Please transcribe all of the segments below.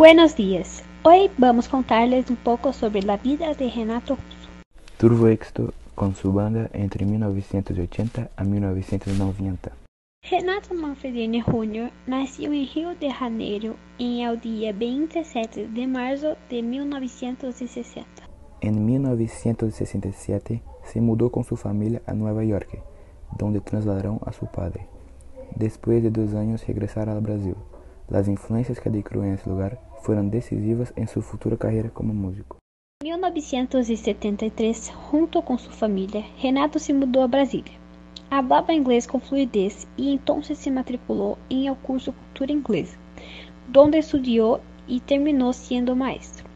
Buenos días. Hoy vamos a contarles un poco sobre la vida de Renato Russo. Tuvo éxito con su banda entre 1980 a 1990. Renato Manfredini Jr. nasceu em Rio de Janeiro em el dia 27 de março de 1960. En 1967 se mudó con su familia a Nueva York, donde trasladaron a su padre. Después de dos años regresaron al Brasil. Las influencias que adquirió en ese lugar fueron decisivas en su futura carrera como músico. Em 1973, junto com sua família, Renato se mudou a Brasília. Hablaba inglês com fluidez e então se matriculou em el curso Cultura Inglesa, donde estudiou e terminou sendo maestro.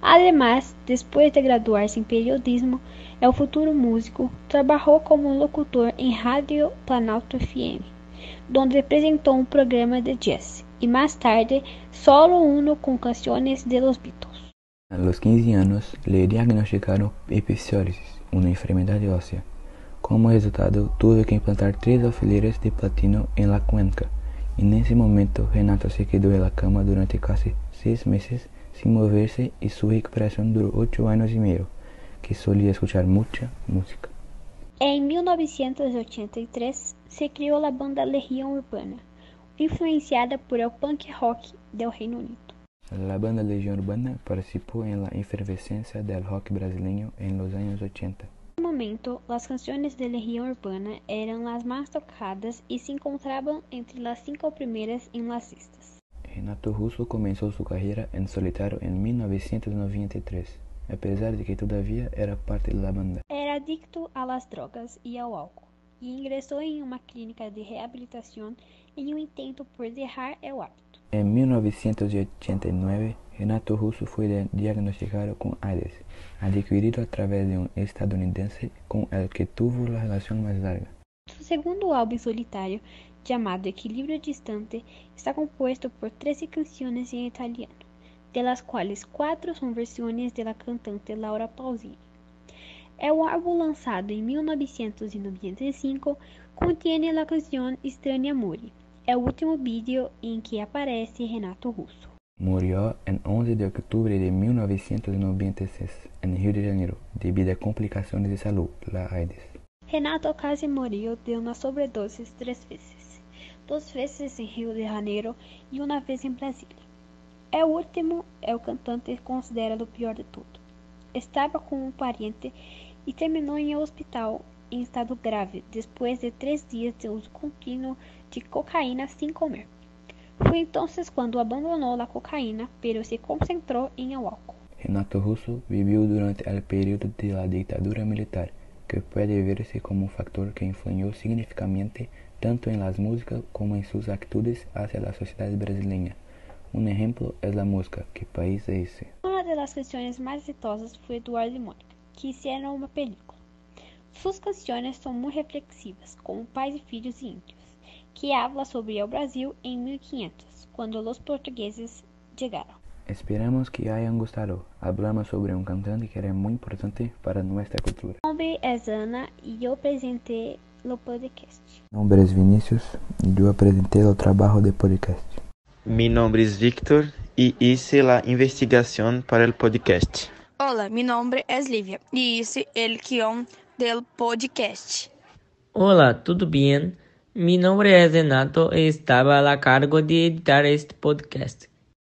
Además, depois de graduar-se em periodismo, é o futuro músico, trabalhou como locutor em Rádio Planalto FM, donde apresentou um programa de jazz e mais tarde solo uno com canções de los Beatles. A los 15 anos, le diagnosticaram epicórisis, uma enfermidade óssea. Como resultado, tuve que implantar tres alfileres de platino en la cuenca. En ese momento, Renato se quedó en la cama durante casi seis meses sin moverse y su recuperación duró ocho años y medio, que solía escuchar mucha música. En 1983 se criou a banda Legião Urbana, influenciada por el punk rock del Reino Unido. La banda Legión Urbana participó en la efervescencia del rock brasileño en los años 80. momento, as canções de Legião Urbana eram as mais tocadas e se encontravam entre as cinco primeiras em las listas. Renato Russo começou sua carreira em solitário em 1993, apesar de que todavia era parte da banda. Era adicto a las drogas e ao álcool, e ingressou em uma clínica de reabilitação em um intento por deixar o hábito. Em 1989, Renato Russo foi diagnosticado com AIDS, adquirido através de um estadunidense com el que tuvo a relação mais larga. Seu segundo álbum solitário, chamado Equilíbrio Distante, está composto por 13 canções em italiano, de las quais quatro são versões da cantante Laura Pausini. É um álbum lançado em 1995, contém a canção Estranha Amore. É o último vídeo em que aparece Renato Russo. Murió en 11 de octubre de 1996 en Rio de Janeiro debido a complicaciones de salud, la AIDS. Renato casi murió de una sobredosis tres veces, dos veces en Rio de Janeiro e uma vez em Brasília. É o último, é o cantante considera o pior de tudo. Estava com um parente e terminou em hospital em estado grave depois de três dias de uso contínuo de cocaína sem comer. Foi então quando abandonou a cocaína, pero se concentrou em o álcool. Renato Russo viveu durante o período de la ditadura militar, que pode verse como um fator que influenciou significativamente tanto em las músicas como em suas atitudes hacia a sociedade brasileira. Um exemplo é a música Que País é Esse? Uma das canções mais exitosas foi Eduardo e Mônica, que hicieron uma película. Suas canções são muito reflexivas, como Pais e Filhos e Índios que habla sobre el Brasil en 1500, cuando los portugueses llegaron. Esperamos que hayan gustado. Hablamos sobre un cantante que era muy importante para nuestra cultura. Mi nombre es Ana y yo presenté el podcast. Mi nombre es Vinicius y yo presenté el trabajo de podcast. Mi nombre es Victor y hice la investigación para el podcast. Hola, mi nombre es Lívia y hice el guión del podcast. Hola, ¿todo bien? Mi nombre es Renato y estaba a cargo de editar este podcast.